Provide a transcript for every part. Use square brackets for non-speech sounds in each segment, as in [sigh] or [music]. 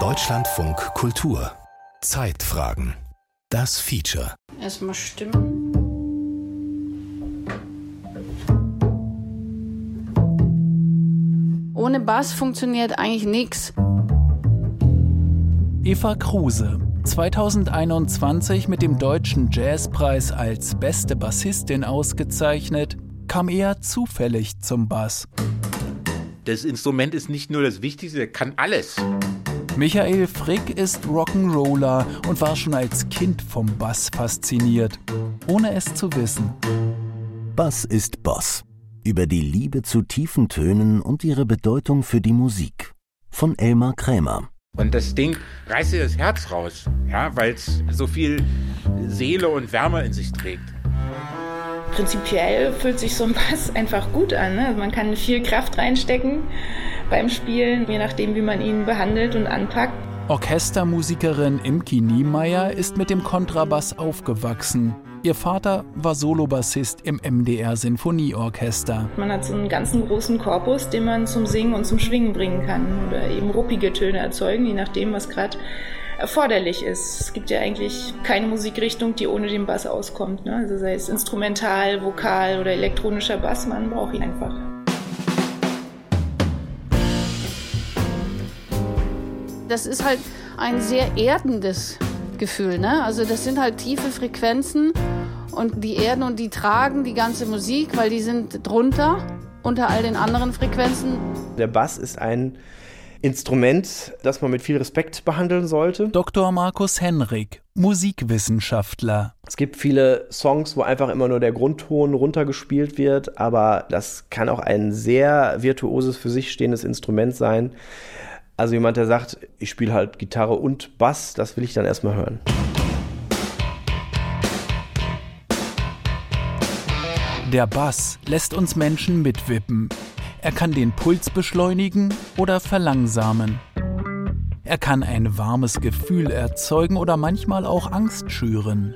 Deutschlandfunk Kultur Zeitfragen Das Feature Erstmal stimmen. Ohne Bass funktioniert eigentlich nichts. Eva Kruse, 2021 mit dem Deutschen Jazzpreis als beste Bassistin ausgezeichnet, kam eher zufällig zum Bass. Das Instrument ist nicht nur das Wichtigste, er kann alles. Michael Frick ist Rock'n'Roller und war schon als Kind vom Bass fasziniert, ohne es zu wissen. Bass ist Boss. Über die Liebe zu tiefen Tönen und ihre Bedeutung für die Musik. Von Elmar Krämer. Und das Ding reißt dir das Herz raus, ja, weil es so viel Seele und Wärme in sich trägt. Prinzipiell fühlt sich so ein Bass [laughs] einfach gut an. Ne? Also man kann viel Kraft reinstecken beim Spielen, je nachdem, wie man ihn behandelt und anpackt. Orchestermusikerin Imki Niemeyer ist mit dem Kontrabass aufgewachsen. Ihr Vater war Solobassist im MDR Sinfonieorchester. Man hat so einen ganzen großen Korpus, den man zum Singen und zum Schwingen bringen kann oder eben ruppige Töne erzeugen, je nachdem, was gerade erforderlich ist. Es gibt ja eigentlich keine Musikrichtung, die ohne den Bass auskommt. Ne? Also sei es instrumental, vokal oder elektronischer Bass, man braucht ihn einfach. Das ist halt ein sehr erdendes Gefühl. Ne? Also das sind halt tiefe Frequenzen und die erden und die tragen die ganze Musik, weil die sind drunter unter all den anderen Frequenzen. Der Bass ist ein Instrument, das man mit viel Respekt behandeln sollte. Dr. Markus Henrik, Musikwissenschaftler. Es gibt viele Songs, wo einfach immer nur der Grundton runtergespielt wird, aber das kann auch ein sehr virtuoses für sich stehendes Instrument sein. Also jemand, der sagt, ich spiele halt Gitarre und Bass, das will ich dann erstmal hören. Der Bass lässt uns Menschen mitwippen. Er kann den Puls beschleunigen oder verlangsamen. Er kann ein warmes Gefühl erzeugen oder manchmal auch Angst schüren.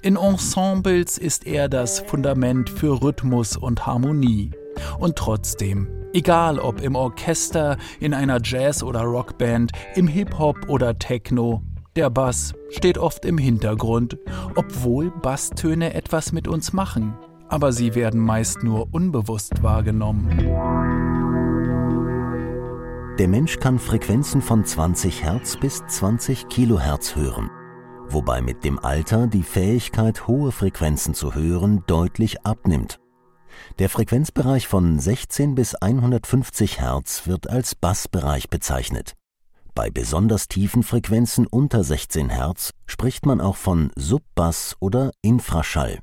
In Ensembles ist er das Fundament für Rhythmus und Harmonie. Und trotzdem, egal ob im Orchester, in einer Jazz- oder Rockband, im Hip-Hop oder Techno, der Bass steht oft im Hintergrund, obwohl Basstöne etwas mit uns machen, aber sie werden meist nur unbewusst wahrgenommen. Der Mensch kann Frequenzen von 20 Hertz bis 20 Kilohertz hören, wobei mit dem Alter die Fähigkeit, hohe Frequenzen zu hören, deutlich abnimmt. Der Frequenzbereich von 16 bis 150 Hertz wird als Bassbereich bezeichnet. Bei besonders tiefen Frequenzen unter 16 Hertz spricht man auch von Subbass oder Infraschall.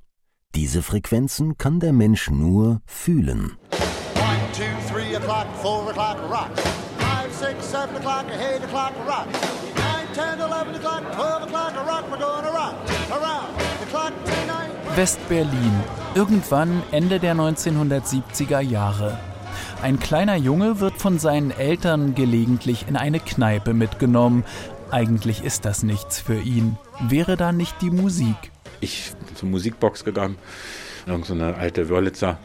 Diese Frequenzen kann der Mensch nur fühlen. One, two, three o'clock, four o'clock, rock. Five, six, seven o'clock, eight o'clock, rock. Nine, ten, eleven o'clock, twelve o'clock, rock. We're gonna rock around the clock tonight. West-Berlin, irgendwann Ende der 1970er Jahre. Ein kleiner Junge wird von seinen Eltern gelegentlich in eine Kneipe mitgenommen. Eigentlich ist das nichts für ihn. Wäre da nicht die Musik? Ich bin zur Musikbox gegangen, irgend so eine alte Wörlitzer,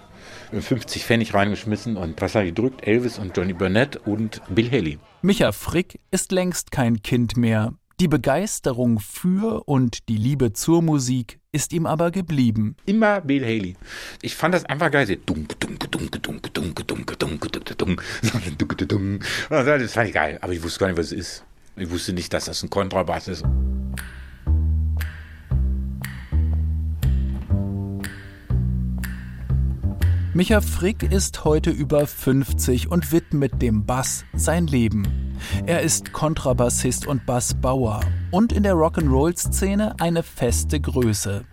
50 Pfennig reingeschmissen und ich gedrückt? Elvis und Johnny Burnett und Bill Haley. Micha Frick ist längst kein Kind mehr. Die Begeisterung für und die Liebe zur Musik ist ihm aber geblieben. Immer Bill Haley. Ich fand das einfach geil. Dunke, dunke, dunke, dunke, dunke, dunke, dunke, dunke, dunke, dunke. Das fand ich geil, aber ich wusste gar nicht, was es ist. Ich wusste nicht, dass das ein Kontrabass ist. Micha Frick ist heute über 50 und widmet dem Bass sein Leben. Er ist Kontrabassist und Bassbauer und in der Rock'n'Roll-Szene eine feste Größe.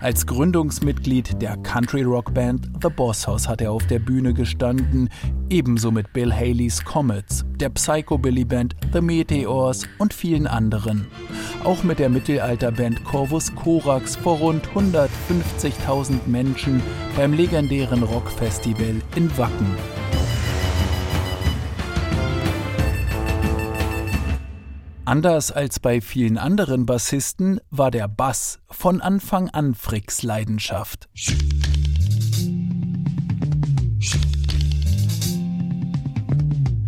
Als Gründungsmitglied der Country-Rock-Band The Boss House hat er auf der Bühne gestanden, ebenso mit Bill Haleys Comets, der Psychobilly-Band The Meteors und vielen anderen. Auch mit der Mittelalterband Corvus Corax vor rund 150.000 Menschen beim legendären Rockfestival in Wacken. Anders als bei vielen anderen Bassisten war der Bass von Anfang an Fricks Leidenschaft.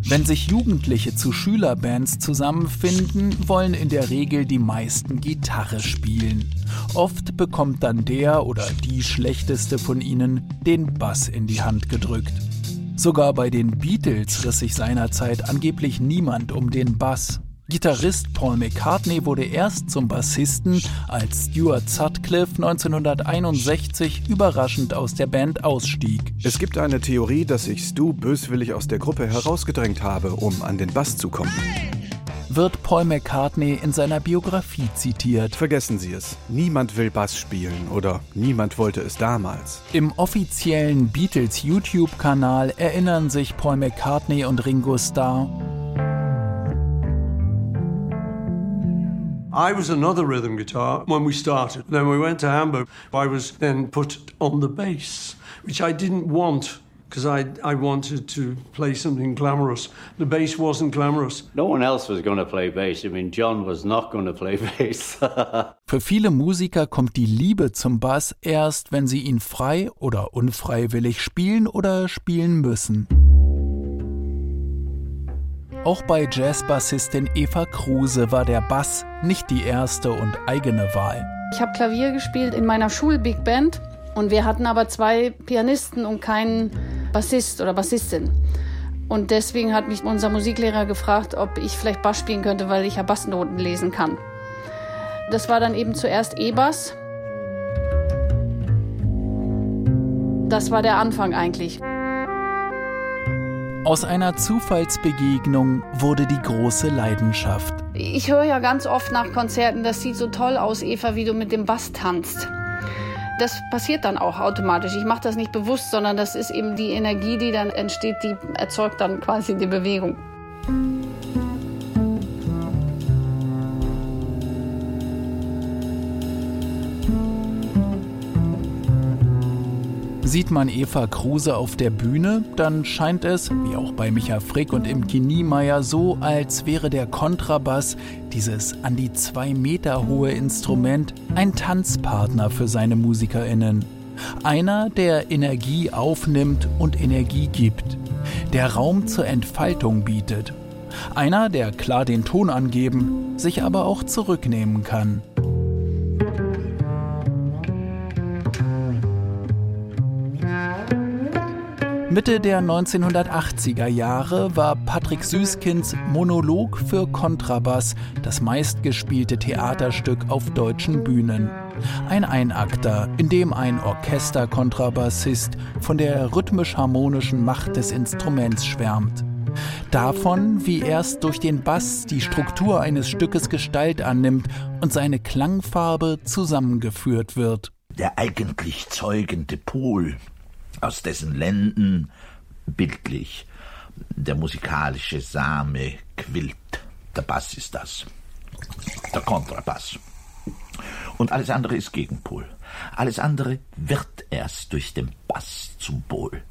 Wenn sich Jugendliche zu Schülerbands zusammenfinden, wollen in der Regel die meisten Gitarre spielen. Oft bekommt dann der oder die schlechteste von ihnen den Bass in die Hand gedrückt. Sogar bei den Beatles riss sich seinerzeit angeblich niemand um den Bass. Gitarrist Paul McCartney wurde erst zum Bassisten, als Stuart Sutcliffe 1961 überraschend aus der Band ausstieg. Es gibt eine Theorie, dass ich Stu böswillig aus der Gruppe herausgedrängt habe, um an den Bass zu kommen. Wird Paul McCartney in seiner Biografie zitiert. Vergessen Sie es. Niemand will Bass spielen oder niemand wollte es damals. Im offiziellen Beatles YouTube-Kanal erinnern sich Paul McCartney und Ringo Starr, I was another rhythm guitar when we started. Then we went to Hamburg. I was then put on the bass, which I didn't want because I, I wanted to play something glamorous. The bass wasn't glamorous. No one else was going to play bass. I mean, John was not going to play [laughs] bass. Für viele Musiker kommt die Liebe zum Bass erst, wenn sie ihn frei oder unfreiwillig spielen oder spielen müssen. Auch bei Jazzbassistin Eva Kruse war der Bass nicht die erste und eigene Wahl. Ich habe Klavier gespielt in meiner Schul-Big Band und wir hatten aber zwei Pianisten und keinen Bassist oder Bassistin. Und deswegen hat mich unser Musiklehrer gefragt, ob ich vielleicht Bass spielen könnte, weil ich ja Bassnoten lesen kann. Das war dann eben zuerst E-Bass. Das war der Anfang eigentlich. Aus einer Zufallsbegegnung wurde die große Leidenschaft. Ich höre ja ganz oft nach Konzerten, das sieht so toll aus, Eva, wie du mit dem Bass tanzt. Das passiert dann auch automatisch. Ich mache das nicht bewusst, sondern das ist eben die Energie, die dann entsteht, die erzeugt dann quasi die Bewegung. Sieht man Eva Kruse auf der Bühne, dann scheint es, wie auch bei Micha Frick und im Niemeyer, so, als wäre der Kontrabass, dieses an die zwei Meter hohe Instrument, ein Tanzpartner für seine MusikerInnen. Einer, der Energie aufnimmt und Energie gibt, der Raum zur Entfaltung bietet. Einer, der klar den Ton angeben, sich aber auch zurücknehmen kann. Mitte der 1980er Jahre war Patrick Süßkinds Monolog für Kontrabass das meistgespielte Theaterstück auf deutschen Bühnen. Ein Einakter, in dem ein Orchesterkontrabassist von der rhythmisch-harmonischen Macht des Instruments schwärmt. Davon, wie erst durch den Bass die Struktur eines Stückes Gestalt annimmt und seine Klangfarbe zusammengeführt wird. Der eigentlich zeugende Pol aus dessen Lenden bildlich der musikalische Same quillt. Der Bass ist das. Der Kontrabass. Und alles andere ist Gegenpol. Alles andere wird erst durch den Bass zum Pol.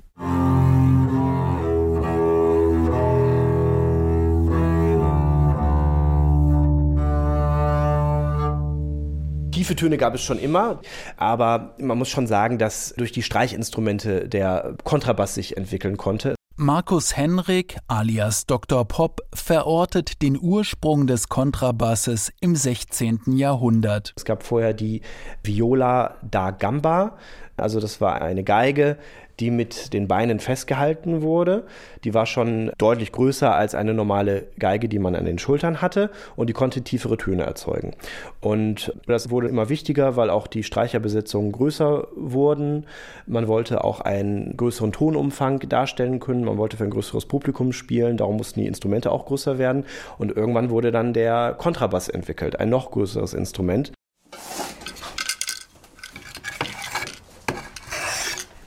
Tiefe Töne gab es schon immer, aber man muss schon sagen, dass durch die Streichinstrumente der Kontrabass sich entwickeln konnte. Markus Henrik alias Dr. Pop verortet den Ursprung des Kontrabasses im 16. Jahrhundert. Es gab vorher die Viola da Gamba, also das war eine Geige, die mit den Beinen festgehalten wurde. Die war schon deutlich größer als eine normale Geige, die man an den Schultern hatte und die konnte tiefere Töne erzeugen. Und das wurde immer wichtiger, weil auch die Streicherbesitzungen größer wurden. Man wollte auch einen größeren Tonumfang darstellen können. Man wollte für ein größeres Publikum spielen. Darum mussten die Instrumente auch größer werden. Und irgendwann wurde dann der Kontrabass entwickelt, ein noch größeres Instrument.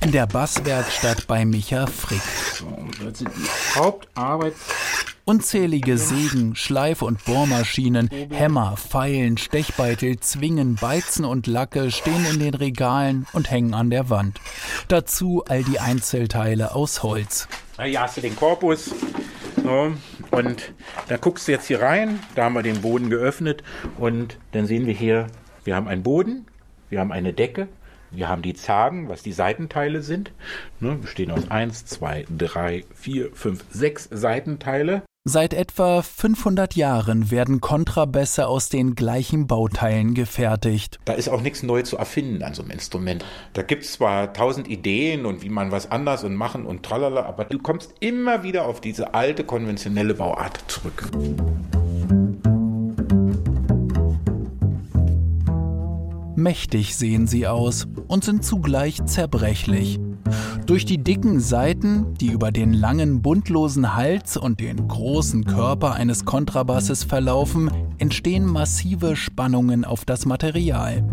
In der Basswerkstatt bei Micha Frick. Hauptarbeit. Unzählige Sägen, Schleif- und Bohrmaschinen, Hämmer, Pfeilen, Stechbeitel, Zwingen, Beizen und Lacke stehen in den Regalen und hängen an der Wand. Dazu all die Einzelteile aus Holz. Hier hast du den Korpus. So, und da guckst du jetzt hier rein. Da haben wir den Boden geöffnet. Und dann sehen wir hier, wir haben einen Boden, wir haben eine Decke, Wir haben die Zagen, was die Seitenteile sind. Ne, bestehen aus 1, 2, 3, 4, 5, 6 Seitenteile. Seit etwa 500 Jahren werden Kontrabässe aus den gleichen Bauteilen gefertigt. Da ist auch nichts neu zu erfinden an so einem Instrument. Da gibt es zwar tausend Ideen und wie man was anders und machen und tralala, aber du kommst immer wieder auf diese alte konventionelle Bauart zurück. Mächtig sehen sie aus und sind zugleich zerbrechlich. Durch die dicken Saiten, die über den langen, buntlosen Hals und den großen Körper eines Kontrabasses verlaufen, entstehen massive Spannungen auf das Material.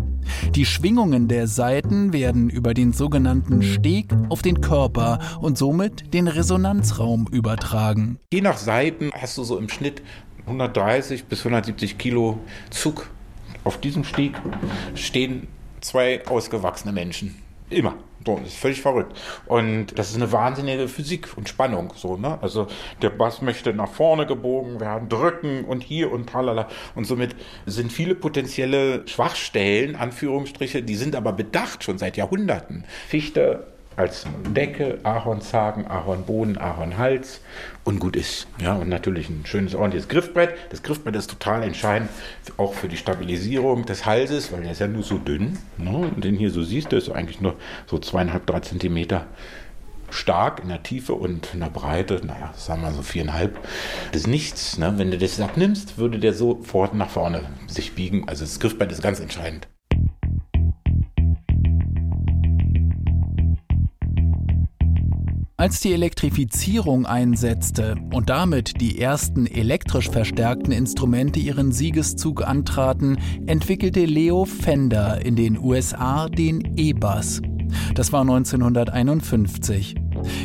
Die Schwingungen der Saiten werden über den sogenannten Steg auf den Körper und somit den Resonanzraum übertragen. Je nach Saiten hast du so im Schnitt 130 bis 170 Kilo Zug. Auf diesem Steg stehen zwei ausgewachsene Menschen. Immer. So, das ist völlig verrückt. Und das ist eine wahnsinnige Physik und Spannung. So, ne? Also der Bass möchte nach vorne gebogen werden, drücken und hier und tralala. Und somit sind viele potenzielle Schwachstellen, Anführungsstriche, die sind aber bedacht schon seit Jahrhunderten. Fichte, als Decke, Ahornzagen, Ahornboden, Ahornhals und gut ist. Ja, und natürlich ein schönes, ordentliches Griffbrett. Das Griffbrett ist total entscheidend, auch für die Stabilisierung des Halses, weil der ist ja nur so dünn. Ne? Und den hier so siehst, der ist eigentlich nur so zweieinhalb, drei Zentimeter stark in der Tiefe und in der Breite, naja, sagen wir so viereinhalb, das ist nichts. Ne? Wenn du das abnimmst, würde der sofort nach vorne sich biegen. Also das Griffbrett ist ganz entscheidend. Als die Elektrifizierung einsetzte und damit die ersten elektrisch verstärkten Instrumente ihren Siegeszug antraten, entwickelte Leo Fender in den USA den E-Bass. Das war 1951.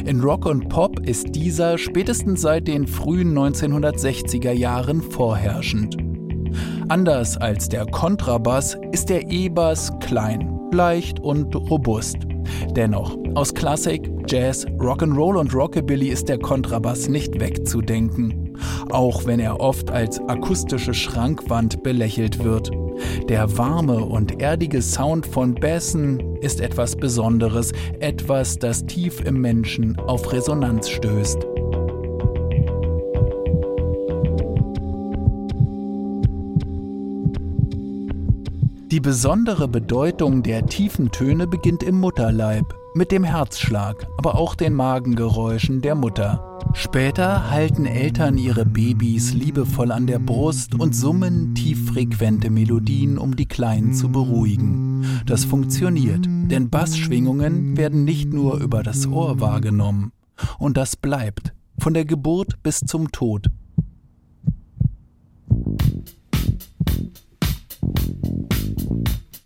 In Rock und Pop ist dieser spätestens seit den frühen 1960er Jahren vorherrschend. Anders als der Kontrabass ist der E-Bass klein, leicht und robust. Dennoch, aus Klassik, Jazz, Rock'n'Roll und Rockabilly ist der Kontrabass nicht wegzudenken, auch wenn er oft als akustische Schrankwand belächelt wird. Der warme und erdige Sound von Bässen ist etwas Besonderes, etwas, das tief im Menschen auf Resonanz stößt. Die besondere Bedeutung der tiefen Töne beginnt im Mutterleib, mit dem Herzschlag, aber auch den Magengeräuschen der Mutter. Später halten Eltern ihre Babys liebevoll an der Brust und summen tieffrequente Melodien, um die Kleinen zu beruhigen. Das funktioniert, denn Bassschwingungen werden nicht nur über das Ohr wahrgenommen. Und das bleibt, von der Geburt bis zum Tod.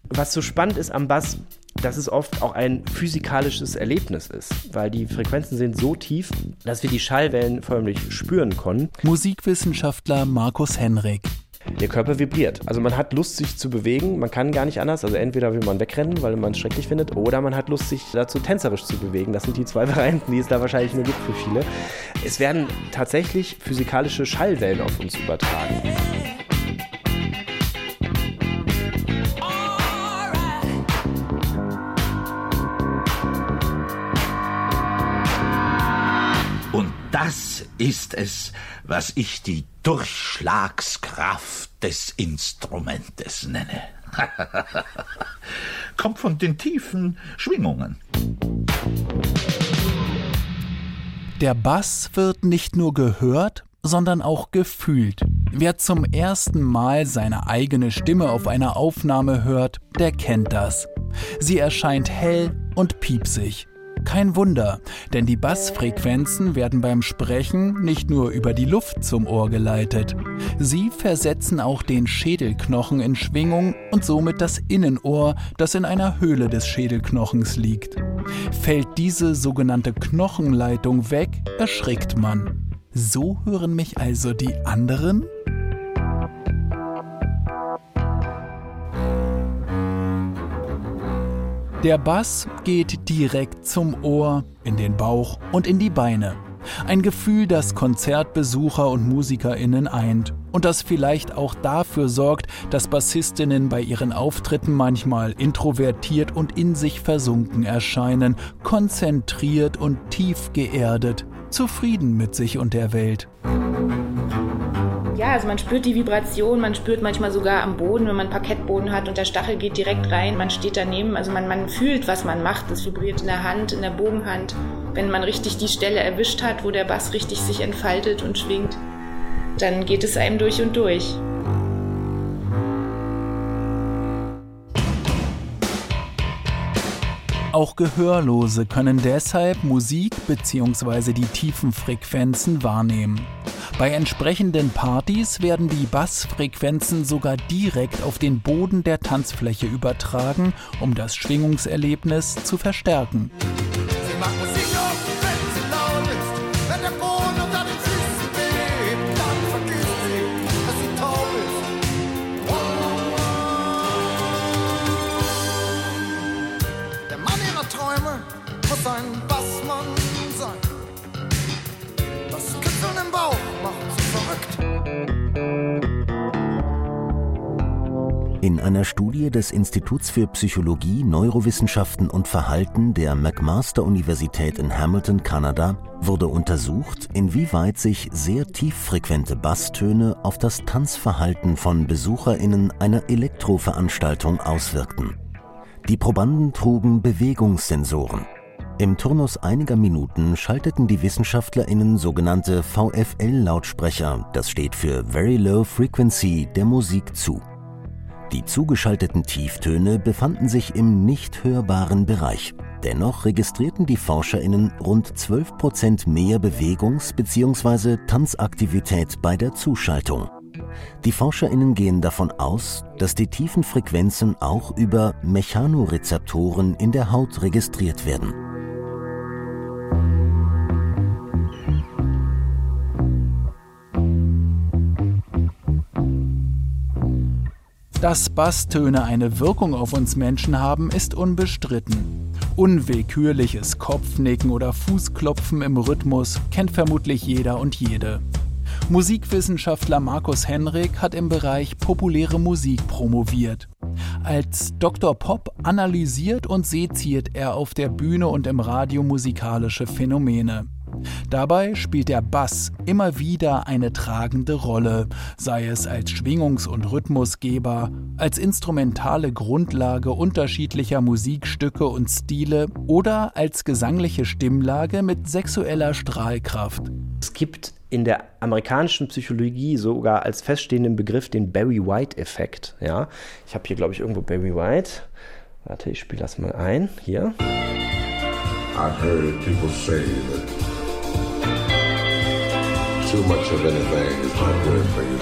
Was so spannend ist am Bass, dass es oft auch ein physikalisches Erlebnis ist, weil die Frequenzen sind so tief, dass wir die Schallwellen förmlich spüren können. Musikwissenschaftler Markus Henrik. Der Körper vibriert. Also man hat Lust, sich zu bewegen. Man kann gar nicht anders. Also entweder will man wegrennen, weil man es schrecklich findet, oder man hat Lust, sich dazu tänzerisch zu bewegen. Das sind die zwei [laughs] Varianten, die es da wahrscheinlich nur gibt für viele. Es werden tatsächlich physikalische Schallwellen auf uns übertragen. Ist es, was ich die Durchschlagskraft des Instrumentes nenne. [laughs] Kommt von den tiefen Schwingungen. Der Bass wird nicht nur gehört, sondern auch gefühlt. Wer zum ersten Mal seine eigene Stimme auf einer Aufnahme hört, der kennt das. Sie erscheint hell und piepsig. Kein Wunder, denn die Bassfrequenzen werden beim Sprechen nicht nur über die Luft zum Ohr geleitet. Sie versetzen auch den Schädelknochen in Schwingung und somit das Innenohr, das in einer Höhle des Schädelknochens liegt. Fällt diese sogenannte Knochenleitung weg, erschrickt man. So hören mich also die anderen? Der Bass geht direkt zum Ohr, in den Bauch und in die Beine. Ein Gefühl, das Konzertbesucher und Musikerinnen eint und das vielleicht auch dafür sorgt, dass Bassistinnen bei ihren Auftritten manchmal introvertiert und in sich versunken erscheinen, konzentriert und tief geerdet, zufrieden mit sich und der Welt. Ja, also man spürt die Vibration, man spürt manchmal sogar am Boden, wenn man Parkettboden hat und der Stachel geht direkt rein, man steht daneben, also man, man fühlt, was man macht. Es vibriert in der Hand, in der Bogenhand. Wenn man richtig die Stelle erwischt hat, wo der Bass richtig sich entfaltet und schwingt, dann geht es einem durch und durch. Auch Gehörlose können deshalb Musik bzw. die tiefen Frequenzen wahrnehmen. Bei entsprechenden Partys werden die Bassfrequenzen sogar direkt auf den Boden der Tanzfläche übertragen, um das Schwingungserlebnis zu verstärken. In einer Studie des Instituts für Psychologie, Neurowissenschaften und Verhalten der McMaster-Universität in Hamilton, Kanada, wurde untersucht, inwieweit sich sehr tieffrequente Basstöne auf das Tanzverhalten von BesucherInnen einer Elektroveranstaltung auswirkten. Die Probanden trugen Bewegungssensoren. Im Turnus einiger Minuten schalteten die WissenschaftlerInnen sogenannte VFL-Lautsprecher, das steht für Very Low Frequency, der Musik zu. Die zugeschalteten Tieftöne befanden sich im nicht hörbaren Bereich. Dennoch registrierten die ForscherInnen rund 12 Prozent mehr Bewegungs- bzw. Tanzaktivität bei der Zuschaltung. Die ForscherInnen gehen davon aus, dass die tiefen Frequenzen auch über Mechanorezeptoren in der Haut registriert werden. Dass Basstöne eine Wirkung auf uns Menschen haben, ist unbestritten. Unwillkürliches Kopfnicken oder Fußklopfen im Rhythmus kennt vermutlich jeder und jede. Musikwissenschaftler Markus Henrik hat im Bereich populäre Musik promoviert. Als Dr. Pop analysiert und seziert er auf der Bühne und im Radio musikalische Phänomene. Dabei spielt der Bass immer wieder eine tragende Rolle, sei es als Schwingungs- und Rhythmusgeber, als instrumentale Grundlage unterschiedlicher Musikstücke und Stile oder als gesangliche Stimmlage mit sexueller Strahlkraft. Es gibt in der amerikanischen Psychologie sogar als feststehenden Begriff den Barry White-Effekt. Ja? Ich habe hier, glaube ich, irgendwo Barry White. Warte, ich spiele das mal ein. Hier. I've heard people say that too much of anything is not good for you.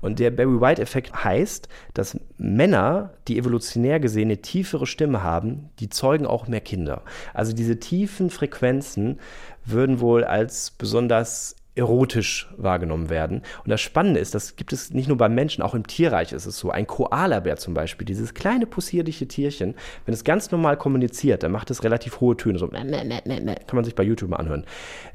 Und der Barry White-Effekt heißt, dass Männer, die evolutionär gesehen eine tiefere Stimme haben, die zeugen auch mehr Kinder. Also diese tiefen Frequenzen würden wohl als besonders erotisch wahrgenommen werden. Und das Spannende ist, das gibt es nicht nur beim Menschen, auch im Tierreich ist es so. Ein Koalabär zum Beispiel, dieses kleine possierliche Tierchen, wenn es ganz normal kommuniziert, dann macht es relativ hohe Töne, so kann man sich bei YouTube mal anhören.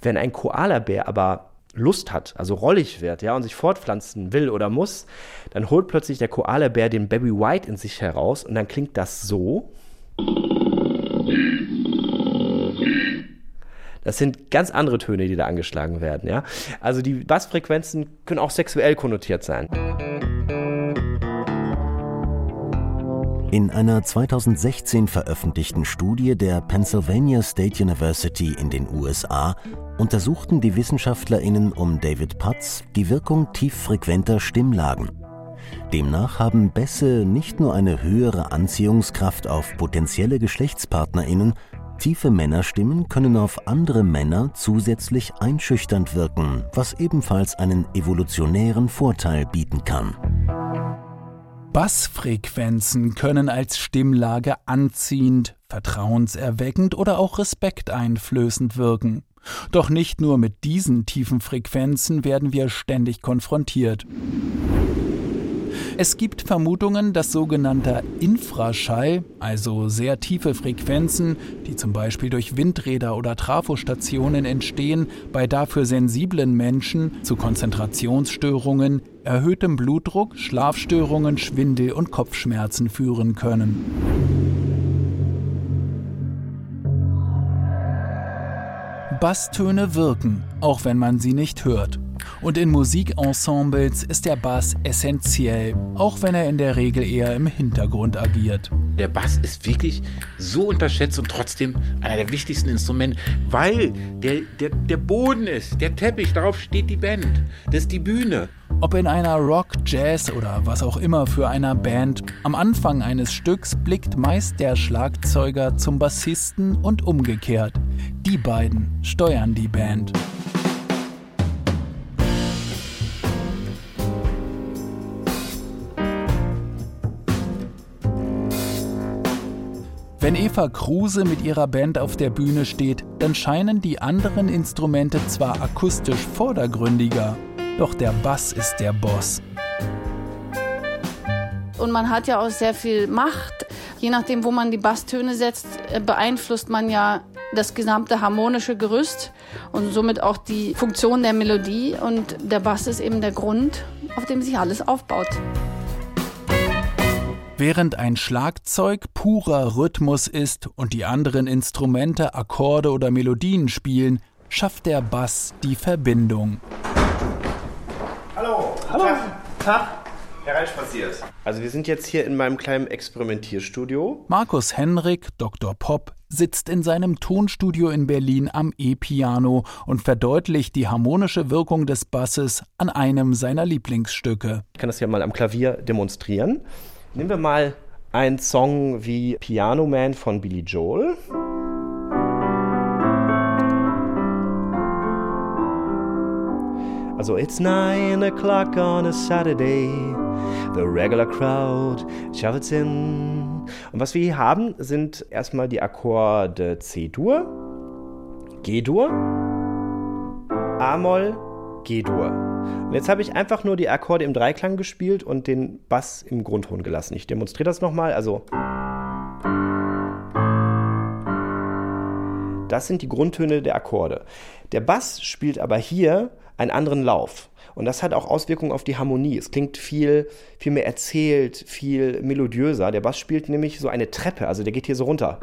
Wenn ein Koalabär aber Lust hat, also rollig wird, ja, und sich fortpflanzen will oder muss, dann holt plötzlich der Koalabär den Baby White in sich heraus und dann klingt das so. Das sind ganz andere Töne, die da angeschlagen werden, ja. Also die Bassfrequenzen können auch sexuell konnotiert sein. In einer 2016 veröffentlichten Studie der Pennsylvania State University in den USA untersuchten die Wissenschaftlerinnen um David Putz die Wirkung tieffrequenter Stimmlagen. Demnach haben Bässe nicht nur eine höhere Anziehungskraft auf potenzielle Geschlechtspartnerinnen, tiefe Männerstimmen können auf andere Männer zusätzlich einschüchternd wirken, was ebenfalls einen evolutionären Vorteil bieten kann. Bassfrequenzen können als Stimmlage anziehend, vertrauenserweckend oder auch respekteinflößend wirken. Doch nicht nur mit diesen tiefen Frequenzen werden wir ständig konfrontiert. Es gibt Vermutungen, dass sogenannter Infraschall, also sehr tiefe Frequenzen, die zum Beispiel durch Windräder oder Trafostationen entstehen, bei dafür sensiblen Menschen zu Konzentrationsstörungen, erhöhtem Blutdruck, Schlafstörungen, Schwindel und Kopfschmerzen führen können. Basstöne wirken, auch wenn man sie nicht hört. Und in Musikensembles ist der Bass essentiell, auch wenn er in der Regel eher im Hintergrund agiert. Der Bass ist wirklich so unterschätzt und trotzdem einer der wichtigsten Instrumente, weil der, der, der Boden ist, der Teppich, darauf steht die Band. Das ist die Bühne. Ob in einer Rock, Jazz oder was auch immer für einer Band, am Anfang eines Stücks blickt meist der Schlagzeuger zum Bassisten und umgekehrt. Die beiden steuern die Band. Wenn Eva Kruse mit ihrer Band auf der Bühne steht, dann scheinen die anderen Instrumente zwar akustisch vordergründiger, doch der Bass ist der Boss. Und man hat ja auch sehr viel Macht. Je nachdem, wo man die Basstöne setzt, äh, beeinflusst man ja das gesamte harmonische Gerüst und somit auch die Funktion der Melodie. Und der Bass ist eben der Grund, auf dem sich alles aufbaut. Während ein Schlagzeug purer Rhythmus ist und die anderen Instrumente Akkorde oder Melodien spielen, schafft der Bass die Verbindung. Hallo. Hallo. Tag. Tag. Hereinspaziert. Also wir sind jetzt hier in meinem kleinen Experimentierstudio. Markus Henrik, Dr. Pop, sitzt in seinem Tonstudio in Berlin am E-Piano und verdeutlicht die harmonische Wirkung des Basses an einem seiner Lieblingsstücke. Ich kann das ja mal am Klavier demonstrieren. Nehmen wir mal einen Song wie Piano Man von Billy Joel. Also it's nine o'clock on a Saturday. The regular crowd shovels in. Und was wir hier haben, sind erstmal die Akkorde C-Dur, G-Dur, A-Moll, G-Dur. Und jetzt habe ich einfach nur die Akkorde im Dreiklang gespielt und den Bass im Grundton gelassen. Ich demonstriere das nochmal. Also. Das sind die Grundtöne der Akkorde. Der Bass spielt aber hier einen anderen Lauf. Und das hat auch Auswirkungen auf die Harmonie. Es klingt viel, viel mehr erzählt, viel melodiöser. Der Bass spielt nämlich so eine Treppe, also der geht hier so runter.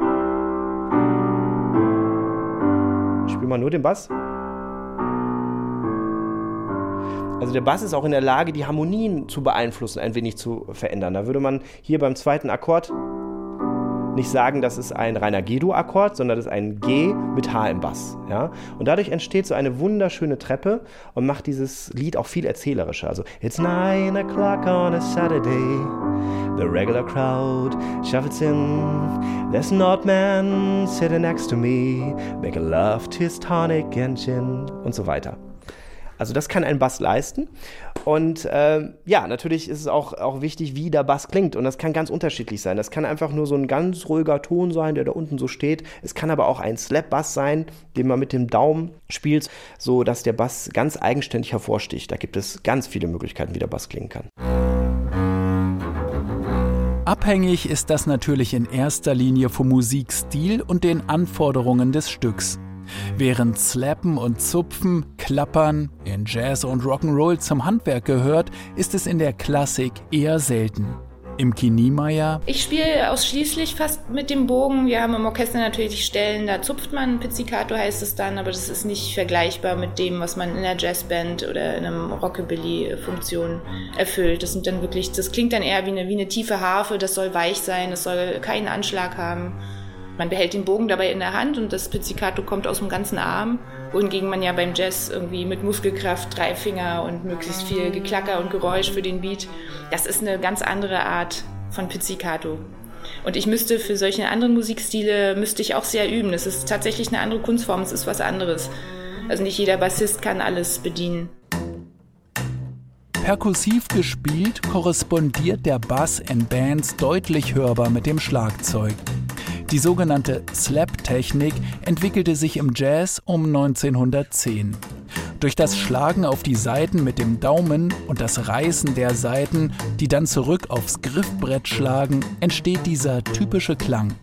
Ich spiele mal nur den Bass. Also der Bass ist auch in der Lage, die Harmonien zu beeinflussen, ein wenig zu verändern. Da würde man hier beim zweiten Akkord nicht sagen, das ist ein reiner G-Dur-Akkord, sondern das ist ein G mit H im Bass. Ja? Und dadurch entsteht so eine wunderschöne Treppe und macht dieses Lied auch viel erzählerischer. Also, it's nine o'clock on a Saturday, the regular crowd shuffles in. There's an old man sitting next to me, making love to his tonic engine und so weiter. Also das kann ein Bass leisten. Und äh, ja, natürlich ist es auch, auch wichtig, wie der Bass klingt. Und das kann ganz unterschiedlich sein. Das kann einfach nur so ein ganz ruhiger Ton sein, der da unten so steht. Es kann aber auch ein Slap-Bass sein, den man mit dem Daumen spielt, so dass der Bass ganz eigenständig hervorsticht. Da gibt es ganz viele Möglichkeiten, wie der Bass klingen kann. Abhängig ist das natürlich in erster Linie vom Musikstil und den Anforderungen des Stücks. Während Slappen und Zupfen, Klappern in Jazz und Rock'n'Roll zum Handwerk gehört, ist es in der Klassik eher selten. Im Kiniemeyer. Ich spiele ausschließlich fast mit dem Bogen. Wir haben im Orchester natürlich Stellen, da zupft man, Pizzicato heißt es dann, aber das ist nicht vergleichbar mit dem, was man in einer Jazzband oder in einem Rockabilly-Funktion erfüllt. Das sind dann wirklich, das klingt dann eher wie eine, wie eine tiefe Harfe, das soll weich sein, das soll keinen Anschlag haben. Man behält den Bogen dabei in der Hand und das Pizzicato kommt aus dem ganzen Arm, wohingegen man ja beim Jazz irgendwie mit Muskelkraft, drei Finger und möglichst viel Geklacker und Geräusch für den Beat, das ist eine ganz andere Art von Pizzicato. Und ich müsste für solche anderen Musikstile, müsste ich auch sehr üben. Das ist tatsächlich eine andere Kunstform, es ist was anderes. Also nicht jeder Bassist kann alles bedienen. Perkussiv gespielt korrespondiert der Bass in Bands deutlich hörbar mit dem Schlagzeug. Die sogenannte Slap-Technik entwickelte sich im Jazz um 1910. Durch das Schlagen auf die Saiten mit dem Daumen und das Reißen der Saiten, die dann zurück aufs Griffbrett schlagen, entsteht dieser typische Klang,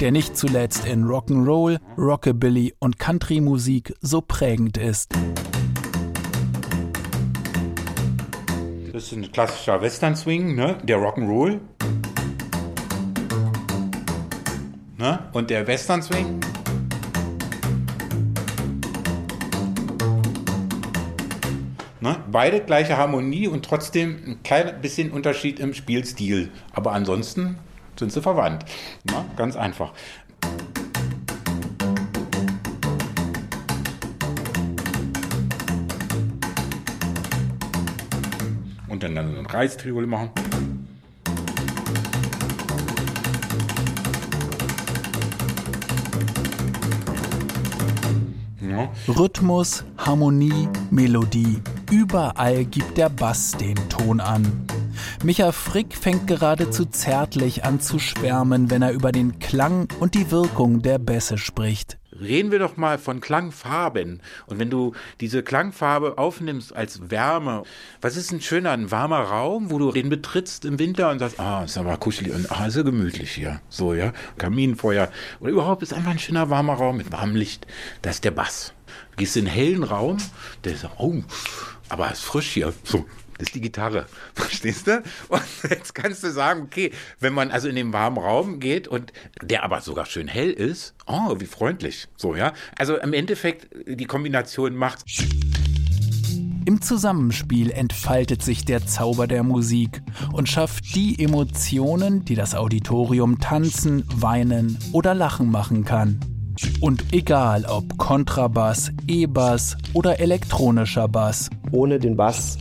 der nicht zuletzt in Rock'n'Roll, Rockabilly und Country-Musik so prägend ist. Das ist ein klassischer Western Swing, ne? der Rock'n'Roll. Ne? Und der Western Swing. Ne? Beide gleiche Harmonie und trotzdem ein kleines bisschen Unterschied im Spielstil. Aber ansonsten sind sie verwandt. Ne? Ganz einfach. Und dann, dann ein Reistriol machen. Ja. Rhythmus, Harmonie, Melodie. Überall gibt der Bass den Ton an. Micha Frick fängt geradezu zärtlich an zu schwärmen, wenn er über den Klang und die Wirkung der Bässe spricht. Reden wir doch mal von Klangfarben. Und wenn du diese Klangfarbe aufnimmst als Wärme, was ist ein schöner, ein warmer Raum, wo du den betrittst im Winter und sagst, ah, ist aber kuschelig und ah, ist ja gemütlich hier. So, ja. Kaminfeuer. Oder überhaupt ist einfach ein schöner warmer Raum mit warmem Licht. Das ist der Bass. Du gehst in einen hellen Raum, der sagt, oh, aber es ist frisch hier. So, das ist die Gitarre. [laughs] Verstehst du? Und jetzt kannst du sagen, okay, wenn man also in den warmen Raum geht und der aber sogar schön hell ist, oh, wie freundlich. So, ja. Also im Endeffekt, die Kombination macht. Im Zusammenspiel entfaltet sich der Zauber der Musik und schafft die Emotionen, die das Auditorium tanzen, weinen oder lachen machen kann. Und egal ob Kontrabass, E-Bass oder elektronischer Bass. Ohne den Bass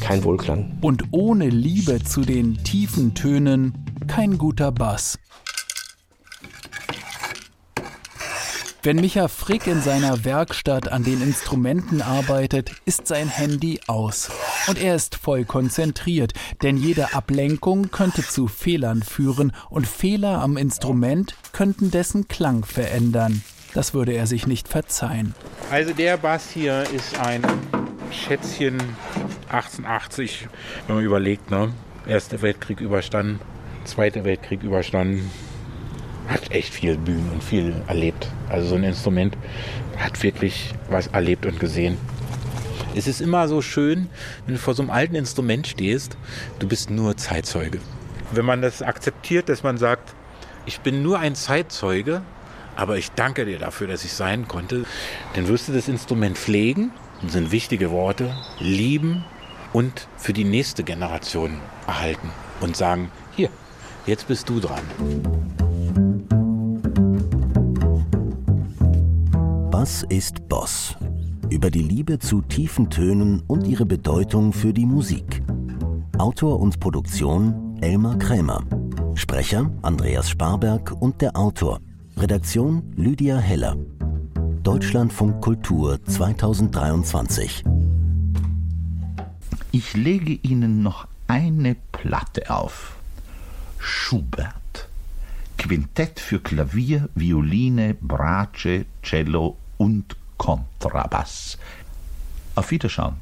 kein Wohlklang. Und ohne Liebe zu den tiefen Tönen kein guter Bass. Wenn Micha Frick in seiner Werkstatt an den Instrumenten arbeitet, ist sein Handy aus. Und er ist voll konzentriert, denn jede Ablenkung könnte zu Fehlern führen und Fehler am Instrument könnten dessen Klang verändern. Das würde er sich nicht verzeihen. Also der Bass hier ist ein Schätzchen 1880, wenn man überlegt, ne? Erster Weltkrieg überstanden, Zweiter Weltkrieg überstanden, hat echt viel Bühnen und viel erlebt. Also so ein Instrument hat wirklich was erlebt und gesehen. Es ist immer so schön, wenn du vor so einem alten Instrument stehst, du bist nur Zeitzeuge. Wenn man das akzeptiert, dass man sagt, ich bin nur ein Zeitzeuge, aber ich danke dir dafür, dass ich sein konnte, dann wirst du das Instrument pflegen, das sind wichtige Worte, lieben und für die nächste Generation erhalten und sagen, hier, jetzt bist du dran. Was ist Boss? Über die Liebe zu tiefen Tönen und ihre Bedeutung für die Musik. Autor und Produktion Elmar Krämer. Sprecher Andreas Sparberg und der Autor. Redaktion Lydia Heller. Deutschlandfunk Kultur 2023. Ich lege Ihnen noch eine Platte auf. Schubert. Quintett für Klavier, Violine, Bratsche, Cello und Kontrabass. Auf Wiederschauen.